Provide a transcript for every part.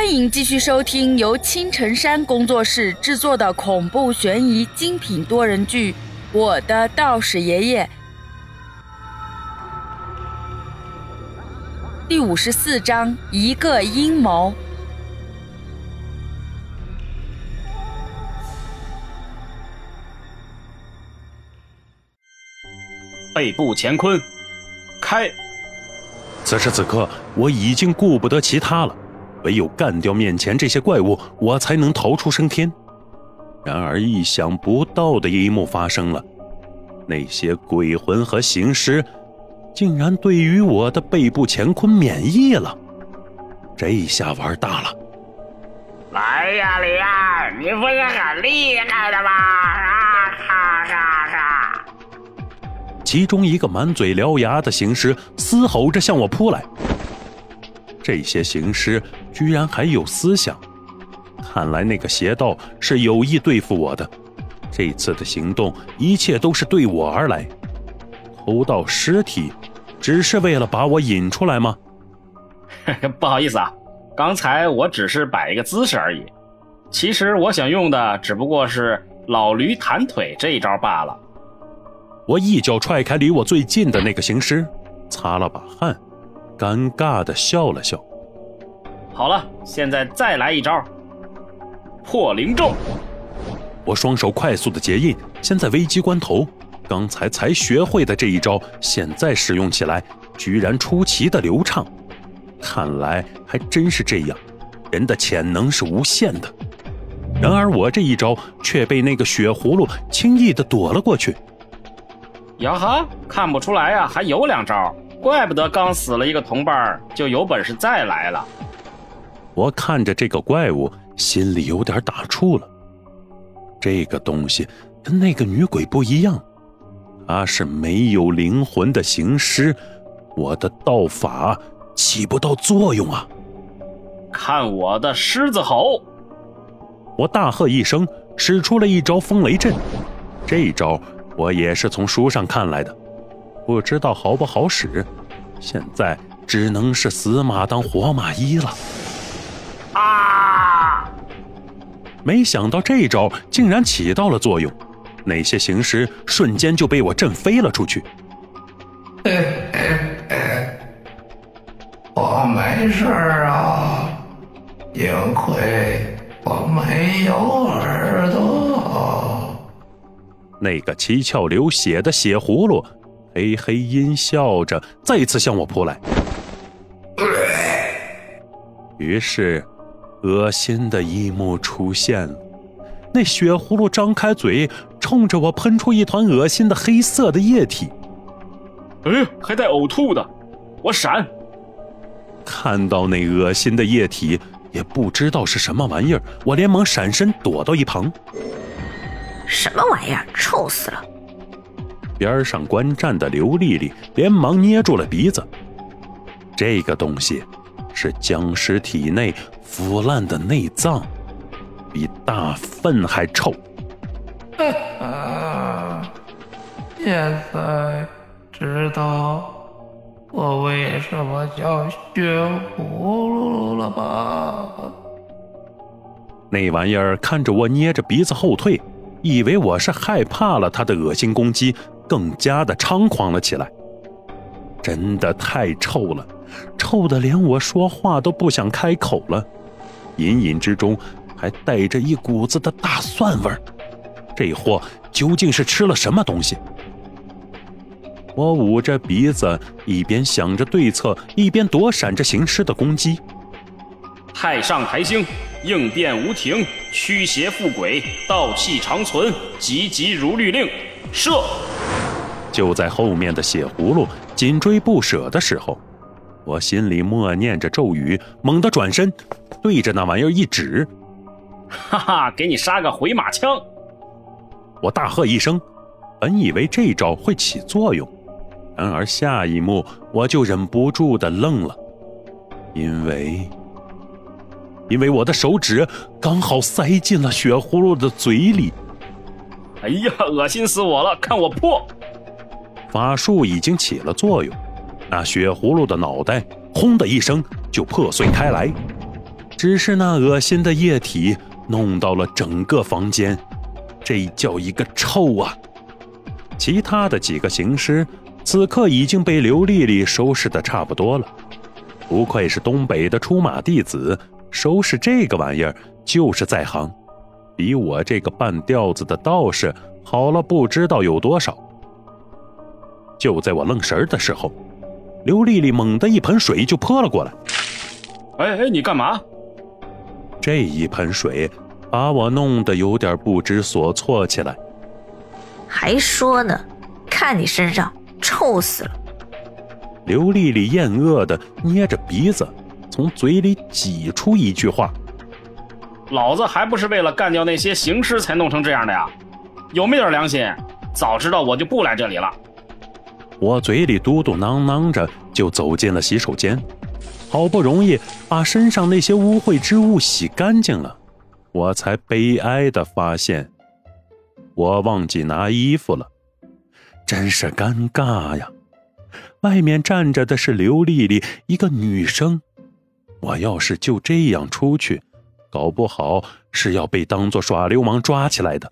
欢迎继续收听由青城山工作室制作的恐怖悬疑精品多人剧《我的道士爷爷》第五十四章：一个阴谋。背部乾坤，开！此时此刻，我已经顾不得其他了。唯有干掉面前这些怪物，我才能逃出升天。然而，意想不到的一幕发生了：那些鬼魂和行尸，竟然对于我的背部乾坤免疫了。这下玩大了！来呀，李二，你不是很厉害的吗？啊哈哈哈！其中一个满嘴獠牙的行尸嘶吼着向我扑来。这些行尸居然还有思想，看来那个邪道是有意对付我的。这次的行动，一切都是对我而来。偷盗尸体，只是为了把我引出来吗？不好意思啊，刚才我只是摆一个姿势而已。其实我想用的只不过是老驴弹腿这一招罢了。我一脚踹开离我最近的那个行尸，擦了把汗。尴尬的笑了笑。好了，现在再来一招破灵咒。我双手快速的结印，现在危机关头，刚才才学会的这一招，现在使用起来居然出奇的流畅。看来还真是这样，人的潜能是无限的。然而我这一招却被那个血葫芦轻易的躲了过去。呀哈，看不出来呀，还有两招。怪不得刚死了一个同伴就有本事再来了。我看着这个怪物，心里有点打怵了。这个东西跟那个女鬼不一样，它是没有灵魂的行尸，我的道法起不到作用啊！看我的狮子吼！我大喝一声，使出了一招风雷阵。这一招我也是从书上看来的。不知道好不好使，现在只能是死马当活马医了。没想到这招竟然起到了作用，那些行尸瞬间就被我震飞了出去。我没事啊，幸亏我没有耳朵。那个七窍流血的血葫芦。嘿嘿阴笑着，再次向我扑来。于是，恶心的一幕出现了：那血葫芦张开嘴，冲着我喷出一团恶心的黑色的液体。哎，还带呕吐的！我闪！看到那恶心的液体，也不知道是什么玩意儿，我连忙闪身躲到一旁。什么玩意儿？臭死了！边上观战的刘丽丽连忙捏住了鼻子。这个东西是僵尸体内腐烂的内脏，比大粪还臭。现在知道我为什么叫血葫芦了吧？那玩意儿看着我捏着鼻子后退，以为我是害怕了他的恶心攻击。更加的猖狂了起来，真的太臭了，臭的连我说话都不想开口了，隐隐之中还带着一股子的大蒜味儿。这货究竟是吃了什么东西？我捂着鼻子，一边想着对策，一边躲闪着行尸的攻击。太上台星，应变无停，驱邪附鬼，道气长存，急急如律令，射！就在后面的血葫芦紧追不舍的时候，我心里默念着咒语，猛地转身，对着那玩意儿一指：“哈哈，给你杀个回马枪！”我大喝一声，本以为这招会起作用，然而下一幕我就忍不住的愣了，因为，因为我的手指刚好塞进了血葫芦的嘴里。哎呀，恶心死我了！看我破！法术已经起了作用，那血葫芦的脑袋“轰”的一声就破碎开来，只是那恶心的液体弄到了整个房间，这叫一个臭啊！其他的几个行尸此刻已经被刘丽丽收拾的差不多了。不愧是东北的出马弟子，收拾这个玩意儿就是在行，比我这个半吊子的道士好了不知道有多少。就在我愣神的时候，刘丽丽猛地一盆水就泼了过来。哎哎，你干嘛？这一盆水把我弄得有点不知所措起来。还说呢，看你身上臭死了。刘丽丽厌恶的捏着鼻子，从嘴里挤出一句话：“老子还不是为了干掉那些行尸才弄成这样的呀？有没点良心？早知道我就不来这里了。”我嘴里嘟嘟囔囔着，就走进了洗手间。好不容易把身上那些污秽之物洗干净了，我才悲哀的发现，我忘记拿衣服了，真是尴尬呀！外面站着的是刘丽丽，一个女生，我要是就这样出去，搞不好是要被当做耍流氓抓起来的。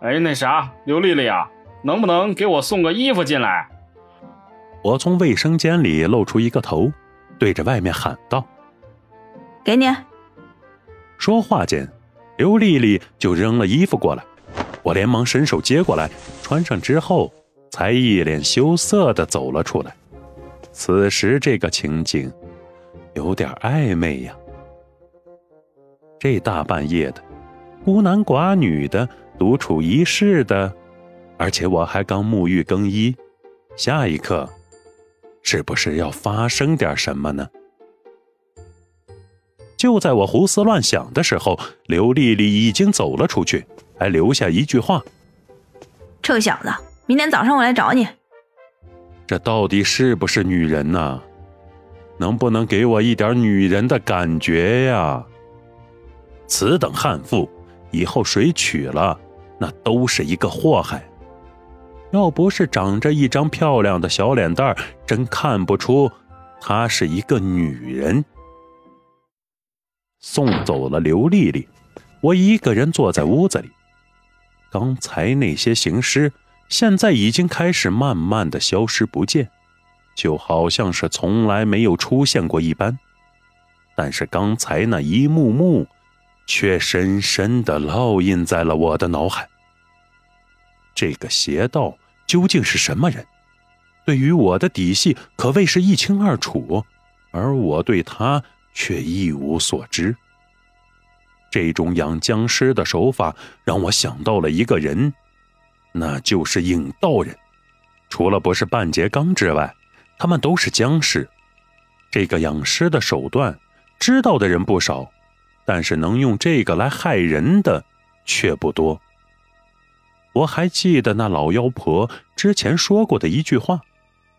哎，那啥，刘丽丽啊，能不能给我送个衣服进来？我从卫生间里露出一个头。对着外面喊道：“给你。”说话间，刘丽丽就扔了衣服过来，我连忙伸手接过来，穿上之后，才一脸羞涩的走了出来。此时这个情景，有点暧昧呀。这大半夜的，孤男寡女的，独处一室的，而且我还刚沐浴更衣，下一刻。是不是要发生点什么呢？就在我胡思乱想的时候，刘丽丽已经走了出去，还留下一句话：“臭小子，明天早上我来找你。”这到底是不是女人呢？能不能给我一点女人的感觉呀？此等悍妇，以后谁娶了，那都是一个祸害。要不是长着一张漂亮的小脸蛋真看不出她是一个女人。送走了刘丽丽，我一个人坐在屋子里。刚才那些行尸，现在已经开始慢慢的消失不见，就好像是从来没有出现过一般。但是刚才那一幕幕，却深深的烙印在了我的脑海。这个邪道究竟是什么人？对于我的底细可谓是一清二楚，而我对他却一无所知。这种养僵尸的手法让我想到了一个人，那就是影道人。除了不是半截刚之外，他们都是僵尸。这个养尸的手段知道的人不少，但是能用这个来害人的却不多。我还记得那老妖婆之前说过的一句话，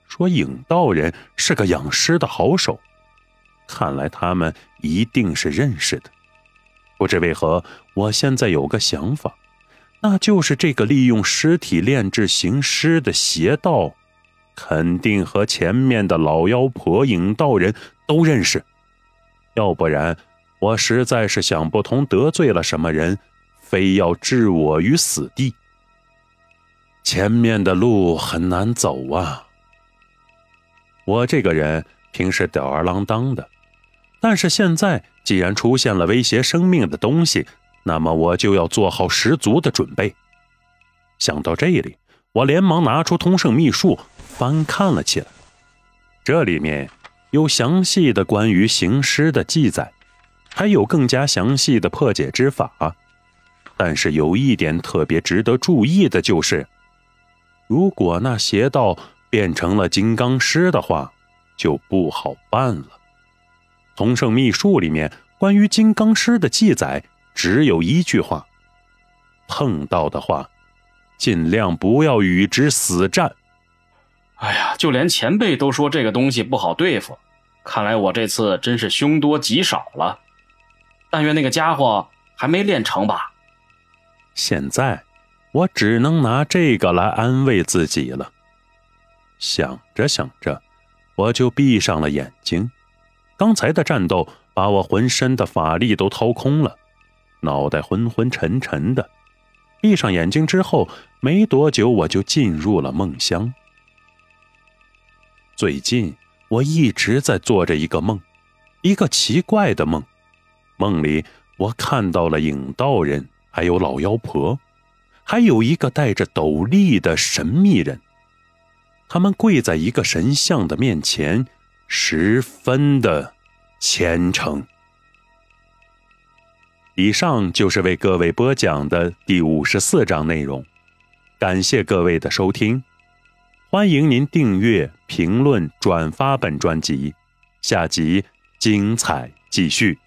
说影道人是个养尸的好手，看来他们一定是认识的。不知为何，我现在有个想法，那就是这个利用尸体炼制行尸的邪道，肯定和前面的老妖婆影道人都认识，要不然我实在是想不通得罪了什么人，非要置我于死地。前面的路很难走啊！我这个人平时吊儿郎当的，但是现在既然出现了威胁生命的东西，那么我就要做好十足的准备。想到这里，我连忙拿出通圣秘术翻看了起来。这里面有详细的关于行尸的记载，还有更加详细的破解之法。但是有一点特别值得注意的就是。如果那邪道变成了金刚师的话，就不好办了。同圣秘术里面关于金刚师的记载只有一句话：碰到的话，尽量不要与之死战。哎呀，就连前辈都说这个东西不好对付，看来我这次真是凶多吉少了。但愿那个家伙还没练成吧。现在。我只能拿这个来安慰自己了。想着想着，我就闭上了眼睛。刚才的战斗把我浑身的法力都掏空了，脑袋昏昏沉沉的。闭上眼睛之后，没多久我就进入了梦乡。最近我一直在做着一个梦，一个奇怪的梦。梦里我看到了影道人，还有老妖婆，还有一个戴着斗笠的神秘人。他们跪在一个神像的面前，十分的虔诚。以上就是为各位播讲的第五十四章内容，感谢各位的收听，欢迎您订阅、评论、转发本专辑，下集精彩继续。